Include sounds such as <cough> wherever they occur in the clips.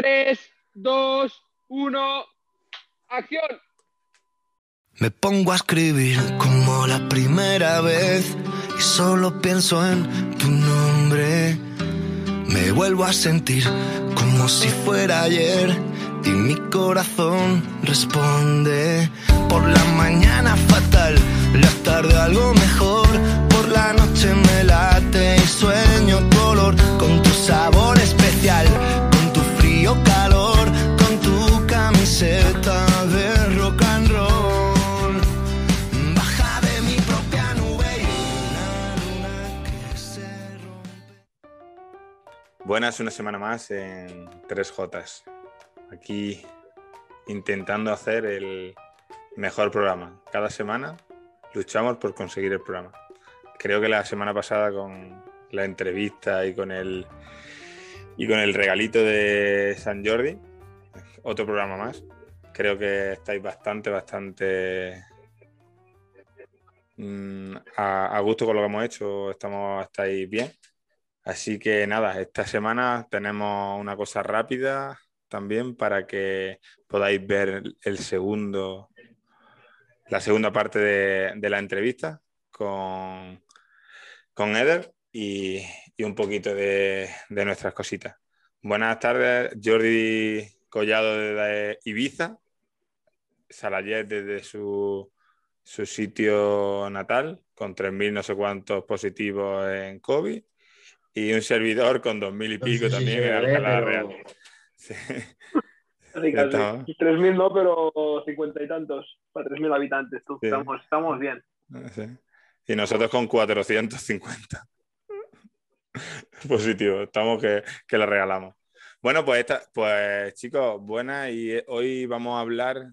3, 2, 1, acción. Me pongo a escribir como la primera vez y solo pienso en tu nombre. Me vuelvo a sentir como si fuera ayer y mi corazón responde. Por la mañana fatal, la tarde algo mejor. Por la noche me late y sueño color con tu sabor especial, camiseta de rock and roll. Baja de mi propia nube y que se rompe. Buenas, una semana más en 3J. Aquí intentando hacer el mejor programa. Cada semana luchamos por conseguir el programa. Creo que la semana pasada con la entrevista y con el y con el regalito de San Jordi, otro programa más. Creo que estáis bastante, bastante mm, a, gusto con lo que hemos hecho. Estamos, estáis bien. Así que nada, esta semana tenemos una cosa rápida también para que podáis ver el segundo, la segunda parte de, la entrevista con, con Eder y, y un poquito de, de, nuestras cositas. Buenas tardes, Jordi Collado de Ibiza, Salayet desde su, su sitio natal, con 3.000 no sé cuántos positivos en COVID y un servidor con dos mil y pico No sé si también en Alcalá pero- Real. Sí. Casi, Ya casi. estamos. 3.000 no, pero 50 y tantos. Para 3.000 habitantes. Tú. Sí. Estamos, estamos bien. Sí. Y nosotros con 450 <laughs> positivo. Estamos que, que le regalamos. Bueno, pues, esta, pues chicos, buenas. Y eh, hoy vamos a hablar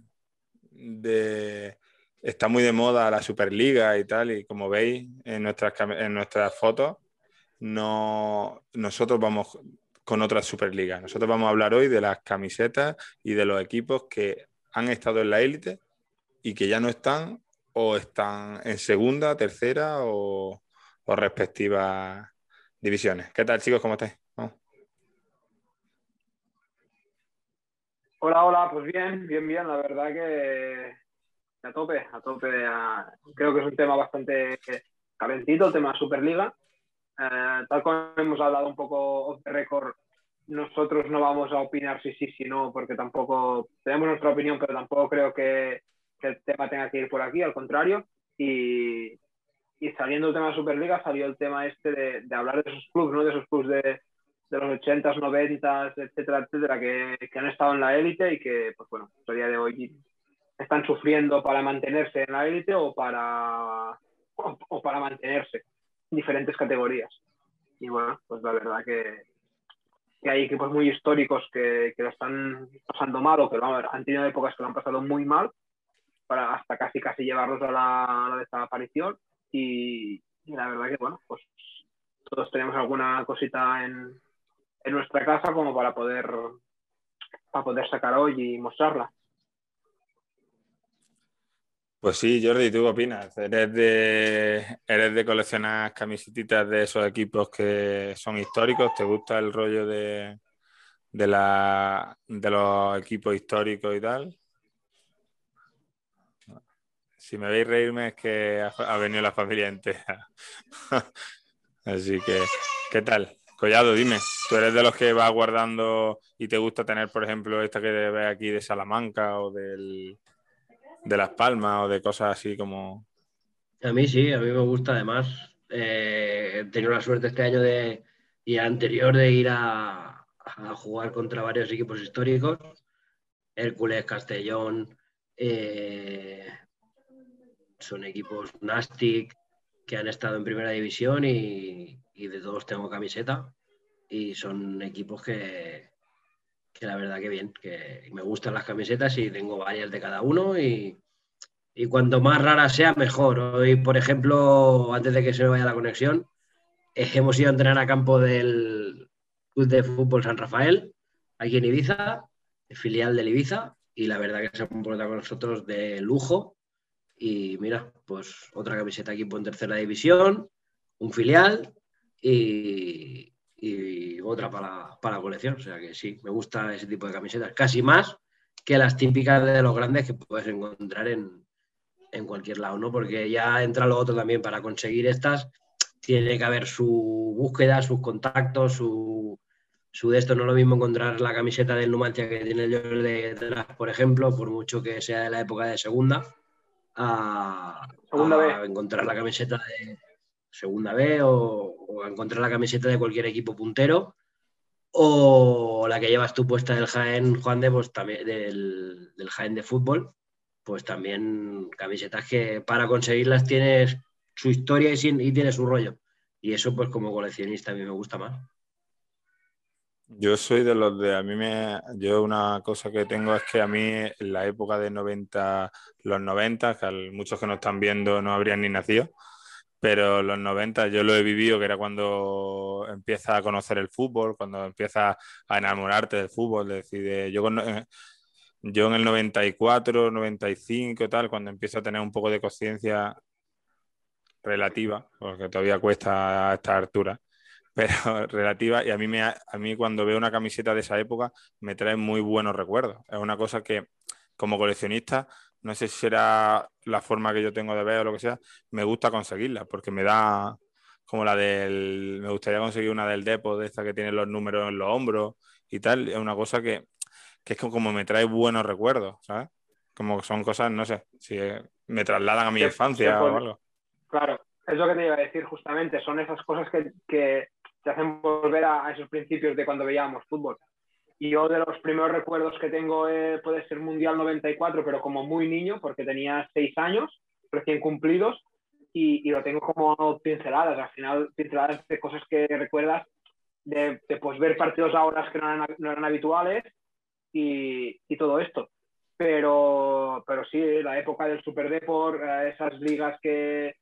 de... Está muy de moda la Superliga y tal, y como veis en nuestras, en nuestras fotos, no, nosotros vamos con otra Superliga. Nosotros vamos a hablar hoy de las camisetas y de los equipos que han estado en la élite y que ya no están o están en segunda, tercera o, o respectivas divisiones. ¿Qué tal, chicos? ¿Cómo estáis? Hola, hola, pues bien, bien, bien. La verdad que a tope, a tope. a- Creo que es un tema bastante calentito, el tema Superliga. Eh, tal como hemos hablado un poco off the record, nosotros no vamos a opinar si sí, si no, porque tampoco tenemos nuestra opinión, pero tampoco creo que, que el tema tenga que ir por aquí, al contrario. Y, y saliendo del tema de Superliga, salió el tema este de, de hablar de esos clubes, ¿no? De esos clubes de, de los 80s, 90s, etcétera, etcétera, que, que han estado en la élite y que, pues bueno, a día de hoy están sufriendo para mantenerse en la élite o para, o, o para mantenerse en diferentes categorías. Y bueno, pues la verdad que, que hay equipos muy históricos que, que lo están pasando mal o que vamos, han tenido épocas que lo han pasado muy mal para hasta casi casi llevarlos a la, a la desaparición y, y la verdad que bueno, pues todos tenemos alguna cosita en, en nuestra casa como para poder para poder sacar hoy y mostrarla. Pues sí, Jordi, ¿tú qué opinas? ¿Eres de, ¿Eres de coleccionar camisetitas de esos equipos que son históricos? ¿Te gusta el rollo de, de, la, de los equipos históricos y tal? Si me veis reírme es que ha, ha venido la familia entera. <laughs> Así que, ¿qué tal? Collado, dime, ¿tú eres de los que vas guardando y te gusta tener, por ejemplo, esta que ves aquí de Salamanca o del, de Las Palmas o de cosas así como... A mí sí, a mí me gusta además. Eh, he tenido la suerte este año de, y anterior de ir a, jugar contra varios equipos históricos. Hércules, Castellón, eh, son equipos Nastic que han estado en primera división y, de todos tengo camiseta. Y son equipos que, que la verdad que bien, que me gustan las camisetas y tengo varias de cada uno y, y cuanto más rara sea, mejor. Hoy, por ejemplo, antes de que se me vaya la conexión, hemos ido a entrenar a campo del Club de Fútbol San Rafael, aquí en Ibiza, filial del Ibiza, y la verdad que se han comportado con nosotros de lujo. Y mira, pues otra camiseta equipo en tercera división, un filial, y, otra para, para colección. O sea que sí, me gusta ese tipo de camisetas. Casi más que las típicas de los grandes que puedes encontrar en, en cualquier lado, ¿no? Porque ya entra lo otro también. Para conseguir estas, tiene que haber su búsqueda, sus contactos, su, su de esto. No es lo mismo encontrar la camiseta del Numancia que tiene el de detrás, por ejemplo, por mucho que sea de la época de segunda, a, segunda encontrar la camiseta de segunda B o, encontrar la camiseta de cualquier equipo puntero o la que llevas tú puesta del Jaén, Juan de, pues, también, del, del Jaén de fútbol, pues también camisetas que para conseguirlas tienes su historia y, y tiene su rollo. Y eso, pues como coleccionista, a mí me gusta más. Yo soy de los de, a mí me, yo una cosa que tengo es que a mí en la época de 90, los 90, que muchos que nos están viendo no habrían ni nacido, pero los 90 yo lo he vivido, que era cuando empiezas a conocer el fútbol, cuando empiezas a enamorarte del fútbol, decide, yo, eh, yo en el 94, 95 y tal, cuando empiezo a tener un poco de conciencia relativa, porque todavía cuesta a esta altura, pero <laughs> relativa, y a mí, me, a mí cuando veo una camiseta de esa época me trae muy buenos recuerdos. Es una cosa que como coleccionista, no sé si será la forma que yo tengo de ver o lo que sea, me gusta conseguirla, porque me da como la del, me gustaría conseguir una del Depot, de esta que tiene los números en los hombros y tal, es una cosa que, que es como me trae buenos recuerdos, ¿sabes? Como son cosas, no sé, si me trasladan a mi infancia o algo. Claro, es lo que te iba a decir justamente, son esas cosas que, que te hacen volver a, esos principios de cuando veíamos fútbol. Y yo de los primeros recuerdos que tengo eh, puede ser Mundial 94, pero como muy niño, porque tenía seis años recién cumplidos y, lo tengo como pinceladas, al final pinceladas de cosas que recuerdas de, pues, ver partidos a horas que no eran, no eran habituales y, y, todo esto. Pero, pero sí, la época del Super Deport, eh, esas ligas que,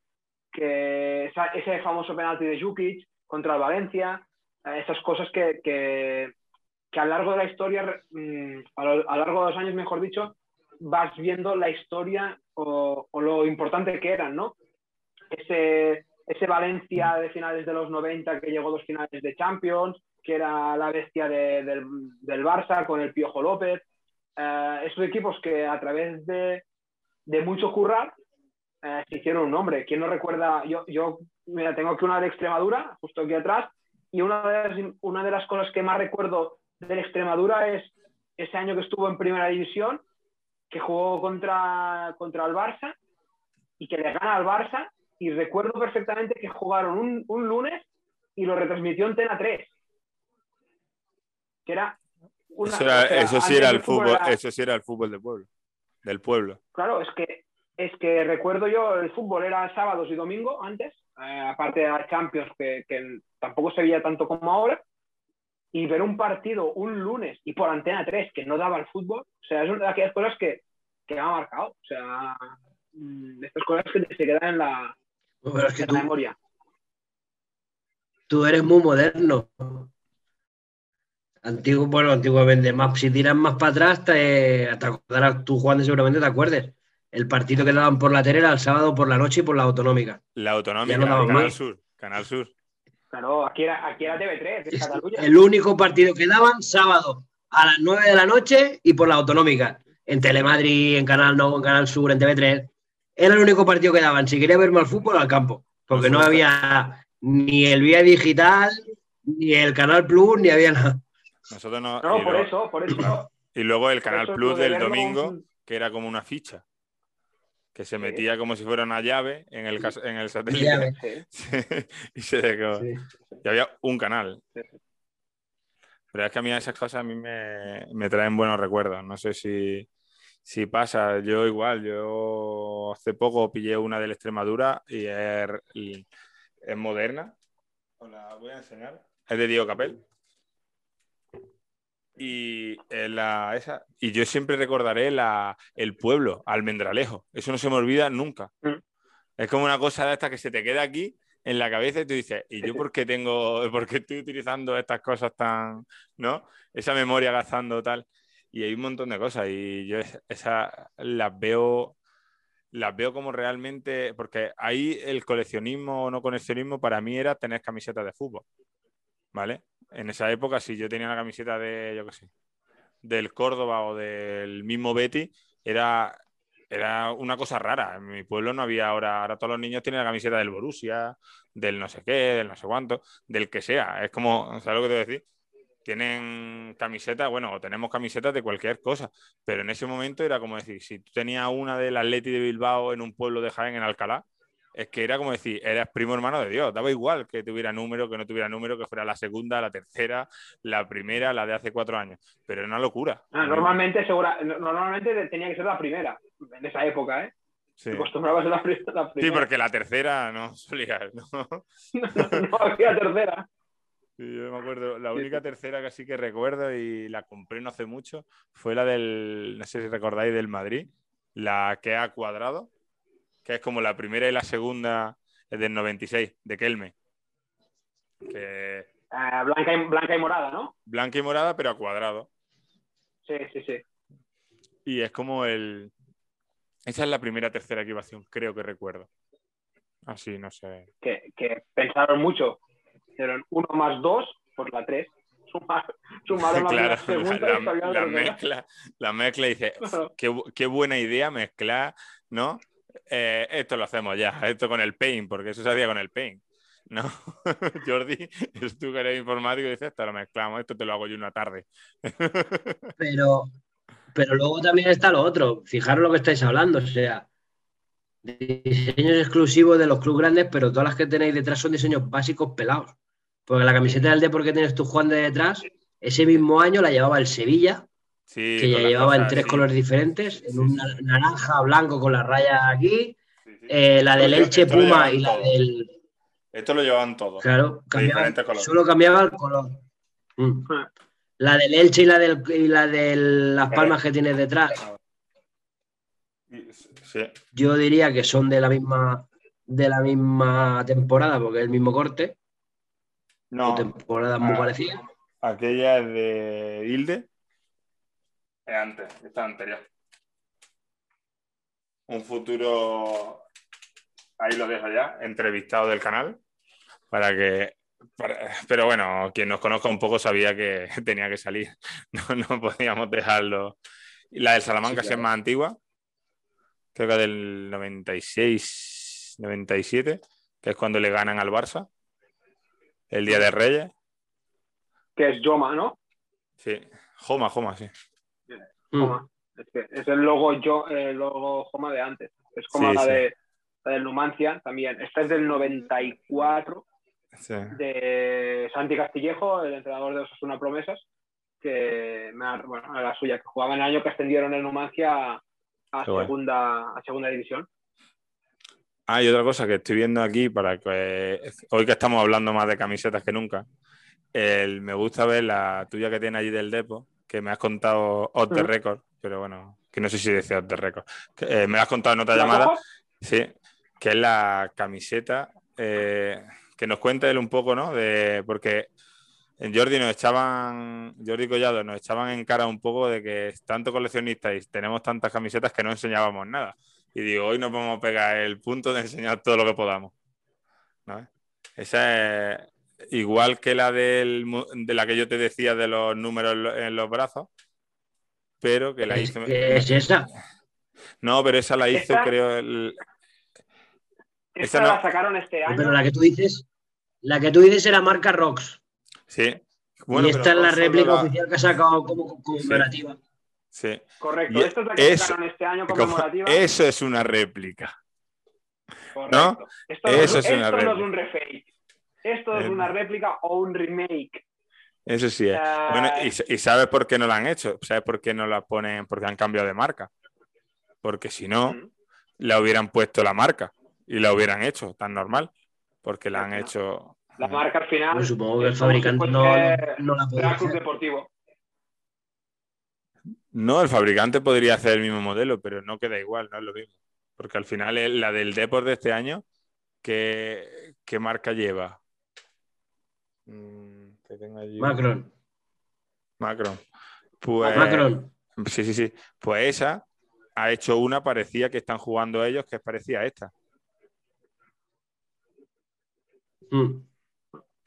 que ese famoso penalti de Jukic contra el Valencia, eh, esas cosas que, que, que, a lo largo de la historia, mm, a lo, largo de los años, mejor dicho, vas viendo la historia o, o lo importante que eran, ¿no? Ese, ese Valencia de finales de los 90 que llegó a dos finales de Champions, que era la bestia de, del, del, Barça con el Piojo López. Eh, esos equipos que a través de, de mucho currar eh, se hicieron un nombre. ¿Quién no recuerda? Yo, yo mira, tengo aquí una de Extremadura, justo aquí atrás, y una de, las, una de las cosas que más recuerdo de Extremadura es ese año que estuvo en primera división, que jugó contra, contra el Barça y que le gana al Barça. Y recuerdo perfectamente que jugaron un, un lunes y lo retransmitió en Tena 3. Que era. Una, eso, eso sí era el fútbol, eso sí era el fútbol del pueblo. Del pueblo. Claro, es que es que recuerdo yo, el fútbol era sábados y domingo antes, eh, aparte de la Champions, que, que, tampoco se veía tanto como ahora, y ver un partido un lunes y por Antena 3 que no daba el fútbol, o sea, es una de aquellas cosas que, que me ha marcado, o sea, mm, estas cosas que se quedan en la, memoria. Tú eres muy moderno. Antiguo, bueno, antiguamente, más, si tiras más para atrás, te, te acordarás, tú Juan seguramente te acuerdes el partido que daban por la tele era el sábado por la noche y por la autonómica. La autonómica, Canal Sur. Canal Sur. Claro, aquí era, aquí era TV3, Cataluña. El único partido que daban sábado a las 9 de la noche y por la autonómica. En Telemadrid, en Canal No, en Canal Sur, en TV3. Era el único partido que daban. Si quería ver mal fútbol, al campo. Porque no había ni el vía digital, ni el Canal Plus, ni había nada. Nosotros no. No, por eso, por eso. Y luego el Canal Plus del domingo, que era como una ficha que se metía como si fuera una llave en el, en el satélite <laughs> y se dejó. Y había un canal. Pero es que a mí esas cosas a mí me, me traen buenos recuerdos. No sé si, si, pasa. Yo igual, yo hace poco pillé una de la Extremadura y es, es moderna. Os la voy a enseñar. Es de Diego Capel. Y, la, esa, y yo siempre recordaré la, el pueblo, Almendralejo. Eso no se me olvida nunca. Mm. Es como una cosa de esta que se te queda aquí en la cabeza y tú dices, ¿y yo por qué tengo, <laughs> por qué estoy utilizando estas cosas tan, ¿no? Esa memoria gastando tal. Y hay un montón de cosas y yo esas las veo, las veo como realmente, porque ahí el coleccionismo o no coleccionismo para mí era tener camisetas de fútbol. ¿vale? En esa época, si yo tenía una camiseta de, yo qué sé, del Córdoba o del mismo Betty, era, era una cosa rara. En mi pueblo no había ahora, ahora todos los niños tienen la camiseta del Borussia, del no sé qué, del no sé cuánto, del que sea. Es como, ¿sabes lo que te voy a decir? Tienen camisetas, bueno, o tenemos camisetas de cualquier cosa, pero en ese momento era como decir, si tú tenías una del Atleti de Bilbao en un pueblo de Jaén, en Alcalá, es que era como decir, eras primo hermano de Dios, daba igual que tuviera número, que no tuviera número, que fuera la segunda, la tercera, la primera, la de hace cuatro años, pero era una locura. Ah, normalmente, segura, normalmente tenía que ser la primera, en esa época, ¿eh? Sí. Acostumbrabas a la, primera. Sí, porque la tercera no solía, <laughs> ¿no? no, había tercera. Sí, yo me acuerdo, la única tercera que sí que recuerdo y la compré no hace mucho fue la del, no sé si recordáis, del Madrid, la que ha cuadrado, que es como la primera y la segunda del 96, de Kelme. Que... Eh, blanca, y, blanca y morada, ¿no? Blanca y morada, pero a cuadrado. Sí, sí, sí. Y es como el. Esa es la primera tercera equipación, creo que recuerdo. Así, no sé. Que, que pensaron mucho. Hicieron uno más dos por la tres. <laughs> Sumaron claro, la, segunda la, la, la mezcla, la mezcla dice, <laughs> qué, qué, buena idea mezclar, ¿no? Eh, esto lo hacemos ya, esto con el paint, porque eso se hacía con el paint. No, <laughs> Jordi, tú que eres informático y dices, esto lo mezclamos, esto te lo hago yo una tarde. <laughs> pero, pero luego también está lo otro, fijaros lo que estáis hablando, o sea, diseños exclusivos de los clubes grandes, pero todas las que tenéis detrás son diseños básicos pelados. Porque la camiseta del Depor que tienes tú, Juan, de detrás, ese mismo año la llevaba el Sevilla, sí, que ya llevaba en tres sí. colores diferentes, en un naranja, blanco con las rayas aquí, eh, la del Elche Puma y la del... Esto lo llevaban todos. Claro, cambiaba, solo cambiaba el color. Mm. La del Elche y la, del, y la de las palmas que tienes detrás. Sí. Yo diría que son de la misma de la misma temporada, porque es el mismo corte. No. O temporada muy Ah. parecida. Aquella es de Hilde. Es antes, esta anterior. Un futuro, ahí lo dejo ya, entrevistado del canal, para que, pero bueno, quien nos conozca un poco sabía que <laughs> tenía que salir, <laughs> no, no podíamos dejarlo. La del Salamanca Sí, es más antigua, creo que del 96, 97, que es cuando le ganan al Barça, el Día de Reyes. Que es Yoma, ¿no? Sí, Joma, Joma, sí. Mm. Joma. Es, que es el logo, yo, el logo Joma de antes. Es como Sí, la, sí. De, la del Numancia también. Esta es del 94 Sí. de Santi Castillejo, el entrenador de Osasuna Promesas, que me ha- bueno, era la suya, que jugaba en el año que ascendieron el Numancia a, segunda, a segunda división. Ah, y otra cosa que estoy viendo aquí, para que hoy que estamos hablando más de camisetas que nunca, el- me gusta ver la tuya que tiene allí del Depo, que me has contado off the Ujú. record, pero bueno, que no sé si decía off the record. Eh, me has contado en otra ¿La llamada, sí, que es la camiseta, eh, que nos cuente él un poco, ¿no? De, porque en Jordi nos echaban, Jordi Collado nos echaban en cara un poco de que tanto coleccionistas y tenemos tantas camisetas que no enseñábamos nada. Y digo, hoy nos vamos a pegar el punto de enseñar todo lo que podamos. ¿no? Esa es igual que la del, de la que yo te decía de los números en lo- en los brazos, pero que la Es, hizo. que es esa. No, pero esa la hizo, creo, el- Esta Esa no- la sacaron este año. Pero la que tú dices, la que tú dices era marca Rox. Sí. y esta es la no réplica la- oficial que ha sacado como conmemorativa. Sí. Correcto. Y Esta es la que eso- sacaron este año Como- conmemorativa. Eso es una réplica. Correcto. ¿no? Esto, no, Eso es, es una esto no es réplica. un refake. Esto es Eh, una réplica o un remake. Eso sí es. Ah. Bueno, y, y sabes por qué no la han hecho? ¿Sabes por qué no la ponen? Porque han cambiado de marca. Porque si no, Mm. la hubieran puesto la marca y la hubieran hecho tan normal. Porque la han hecho. La marca al final. Supongo que el si fabricante no, no la hacer. Deportivo. No, el fabricante podría hacer el mismo modelo, pero no queda igual, no es lo mismo. Porque al final la del Deport de este año, ¿qué, qué marca lleva? Mm, que tengo allí- Macron. Macron. Pues, Macron. Sí, sí, sí. Pues esa ha hecho una parecida que están jugando ellos, que es parecida a esta. Mm.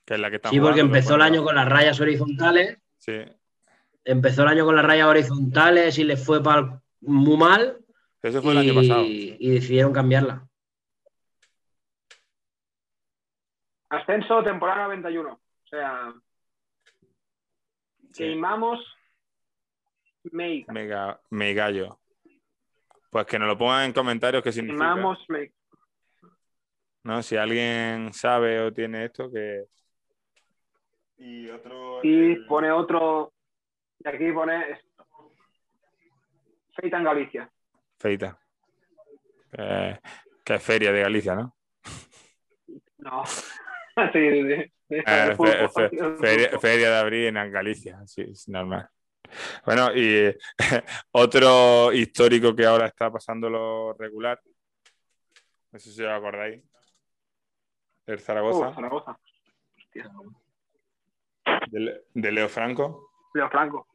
Que es la que está Sí, porque empezó el año con las rayas horizontales. Sí. Empezó el año con las rayas horizontales y le fue para muy mal. Eso fue y, el año pasado. y decidieron cambiarla. Ascenso temporada 91. O sea, Sí. queimamos Meiga. Mega. Pues que nos lo pongan en comentarios qué significa. Queimamos Meiga. ¿no? Si alguien sabe o tiene esto, que. Y otro. Y el- pone otro. Y aquí pone. Feita en Galicia. Feita. Eh, que es feria de Galicia, ¿no? No. <laughs> sí, sí, <laughs> Eh, fe- fe- feria, feria de abril en Galicia, sí, es normal. Bueno, y <laughs> otro histórico que ahora está pasando lo regular, no sé si os acordáis, el Zaragoza, Uh, Zaragoza. de, de Leo Franco. Leo Franco.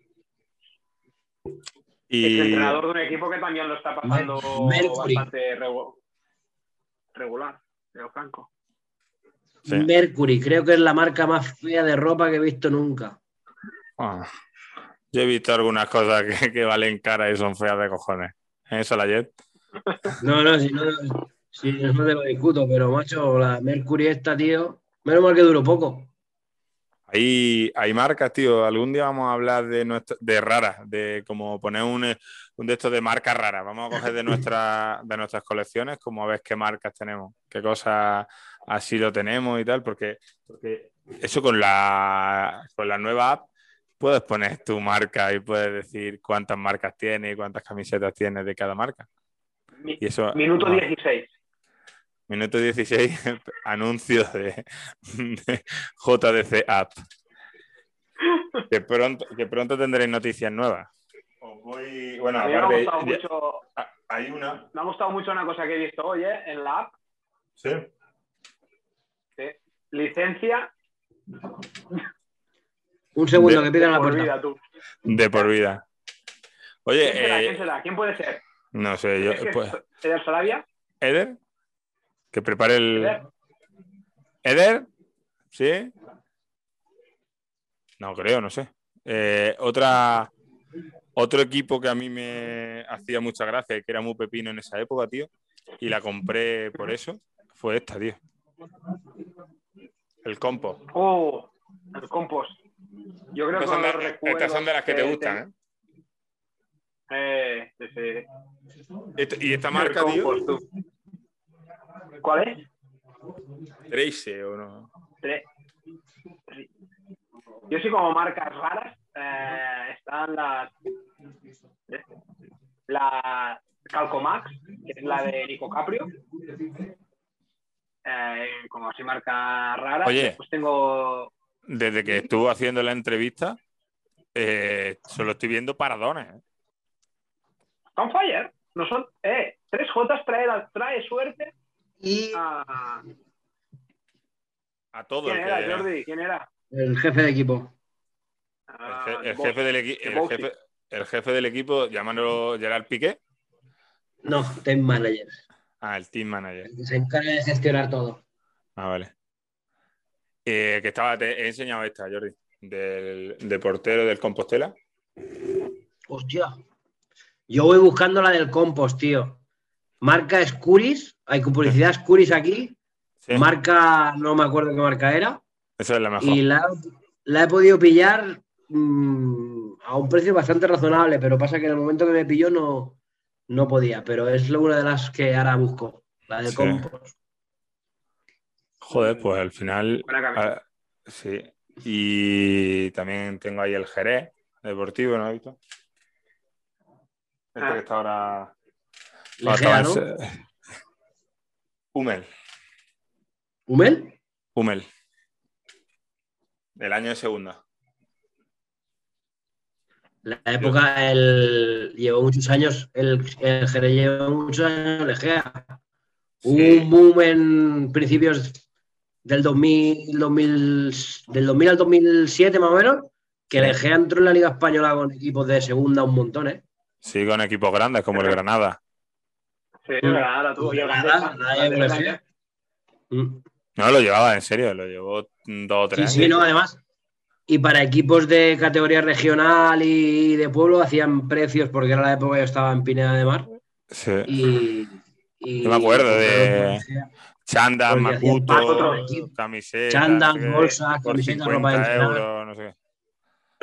Y Es entrenador de un equipo que también lo está pasando Mercury. bastante regu- regular. Leo Franco. Sí. Mercury, creo que es la marca más fea de ropa que he visto nunca. Ah, yo he visto algunas cosas que, que valen cara y son feas de cojones. Eso la Jet. No, no, si no, si no te lo discuto, pero macho, la Mercury esta, tío, menos mal que duró poco. Hay, hay marcas, tío. Algún día vamos a hablar de nuestra- de raras, de como poner un, un de estos de marcas raras. Vamos a coger de, <laughs> nuestra, de nuestras colecciones, como a ver qué marcas tenemos, qué cosas así lo tenemos y tal, porque, porque eso con la, con la nueva app puedes poner tu marca y puedes decir cuántas marcas tienes y cuántas camisetas tienes de cada marca. Mi- Y eso, Minuto ah, 16. Minuto 16, <laughs> anuncio de, de JDC App. Que pronto, que pronto tendréis noticias nuevas. Os voy- bueno, A mí me ha gustado ya- mucho. hay una. Me ha gustado mucho una cosa que he visto hoy ¿eh? en la app. Sí. Licencia. Un segundo, De- que pican la por puerta. vida, tú. De por vida. Oye, ¿Quién será? eh, ¿Quién será? ¿Quién puede ser? no sé, yo, ¿Es que pues, es Eder Sarabia? ¿Eder? Que prepare el. ¿Eder? ¿Eder? ¿Sí? No creo, no sé. Eh, otra, otro equipo que a mí me hacía mucha gracia que era muy pepino en esa época, tío, y la compré por eso, fue esta, tío. El compo. Oh, el compost. Yo creo Estas son, que de, los estas son de las que te gustan, ¿eh? Eh, sí, sí. Esta- y esta marca, tío, compost. ¿Cuál es? Trace o no. Tre-. Yo sí como marcas raras eh, están las la Calcomax, que es la de Nico Caprio. Eh, como así marca rara. Oye. Pues tengo Desde que estuvo haciendo la entrevista, eh, solo estoy viendo paradones. ¿eh? On Fire. No son, eh, 3J trae, trae suerte Y a... A todo. ¿Quién el era, que- Jordi? ¿Quién era? el jefe de equipo. El, je- el Bosch. jefe del equi- el, Bosch. jefe, el jefe del equipo, llamándolo Gerard Piqué. No, team manager. Ah, el team manager. el que Se encarga de gestionar todo. Ah, vale. Eh, que estaba, te he enseñado esta, Jordi, del, de portero del Compostela. Hostia. Yo voy buscando la del compost, tío. Marca Scuris. Hay publicidad Scuris aquí. Sí, Marca, no me acuerdo qué marca era. esa es la mejor. Y la, la he podido pillar mm, a un precio bastante razonable, pero pasa que en el momento que me pilló no, no podía. Pero es una de las que ahora busco, la del Sí. compost. Joder, pues al final. Ah, sí. Y también tengo ahí el Jerez deportivo, ¿no visto? Este Ah. que está ahora. Legea, ahora ¿no? está en se- Hummel. ¿Humel? Hummel. Del año de segunda. La época, el, llevó muchos años, el, el Jerez llevó muchos años Legea. Sí. un boom en principios del 2000, 2000, del 2000 al 2007 más o menos, que Sí. Legea entró en la Liga Española con equipos de segunda un montón, ¿eh? Sí, con equipos grandes como el Granada. Sí, tú. No, lo llevaba en serio, lo llevó dos o tres Sí, sí, no, además. Y para equipos de categoría regional y de pueblo hacían precios porque era la época que yo estaba en Pineda de Mar. Sí. Y, y- Yo me acuerdo de- Macuto, otros camisetas. Qué, bolsas, camisetas, 50 ropa de euros, no sé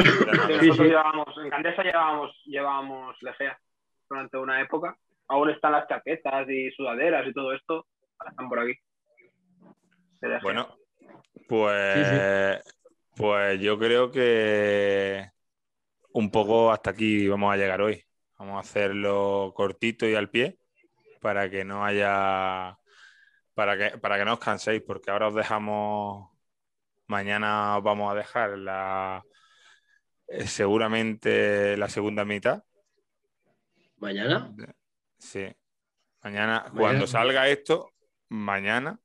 nosotros llevábamos, en Candesa llevábamos, llevábamos Legea durante una época. Aún están las chaquetas y sudaderas y todo esto. Están por aquí. Bueno, pues, pues yo creo que un poco hasta aquí vamos a llegar hoy. Vamos a hacerlo cortito y al pie para que no haya, para que, para que no os canséis, porque ahora os dejamos, mañana os vamos a dejar la, eh, seguramente la segunda mitad. ¿Mañana? Sí. Mañana, Mañana. cuando salga esto, mañana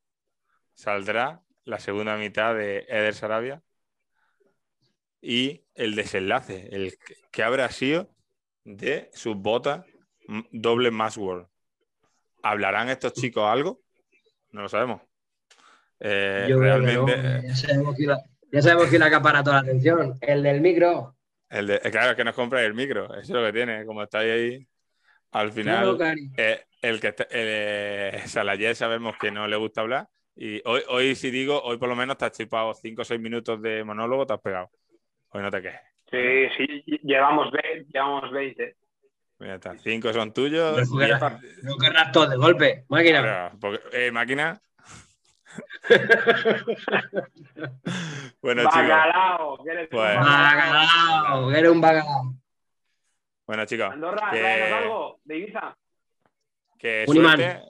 saldrá la segunda mitad de Eder Sarabia y el desenlace, el que- habrá sido de sus botas doble más World. ¿Hablarán estos chicos algo? No lo sabemos. Eh, Yo creo que realmente, no, ya sabemos quién la- ya sabemos quién acapara toda la atención. El del micro. el de- eh, claro, es que nos compráis el micro, eso es lo que tiene. Como estáis ahí, al final. Eh, el que está- eh, <laughs> Salayé sabemos que no le gusta hablar. Y hoy, hoy si digo, hoy por lo menos te has chipado 5 o 6 minutos de monólogo, te has pegado. Hoy no te quejes. Sí, sí, llevamos, ve- llevamos 20. Mira, está. 5 son tuyos. No querrás, diez- no querrás todo de golpe. Máquina. Porque- eh, máquina. <laughs> <laughs> bueno, chicos. Bacalao, que eres un Pues- Bacalao, eres un bacalao. Bueno, chicos. Andorra, que- algo de Ibiza. Que suerte.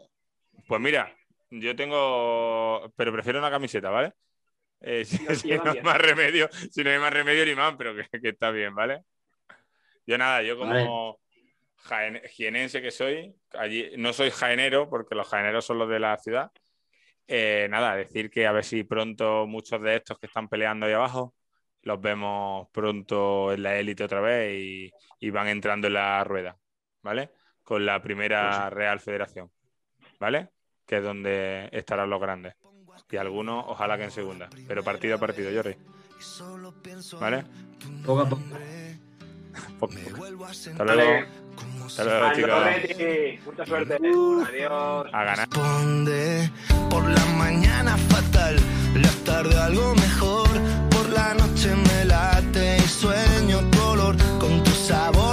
Pues mira, yo tengo. Pero prefiero una camiseta, ¿vale? Eh, <laughs> si, no hay más remedio, si no hay más remedio, imán, pero que, que está bien, ¿vale? Yo nada, yo como jaen- jienense que soy, allí no soy jaenero, porque los jaeneros son los de la ciudad. eh, nada, decir que a ver si pronto muchos de estos que están peleando ahí abajo los vemos pronto en la élite otra vez y, y van entrando en la rueda, ¿vale? Con la primera Real Federación, ¿vale? Que es donde estarán los grandes. Y algunos, ojalá que en segunda, pero partido a partido, Jordi. ¿Vale? Poco a poco. <laughs> Hasta luego. Hasta luego, chicos. Mucha suerte. Adiós. A ganar. por la mañana fatal, la tarde algo mejor me late y sueño color con tu sabor.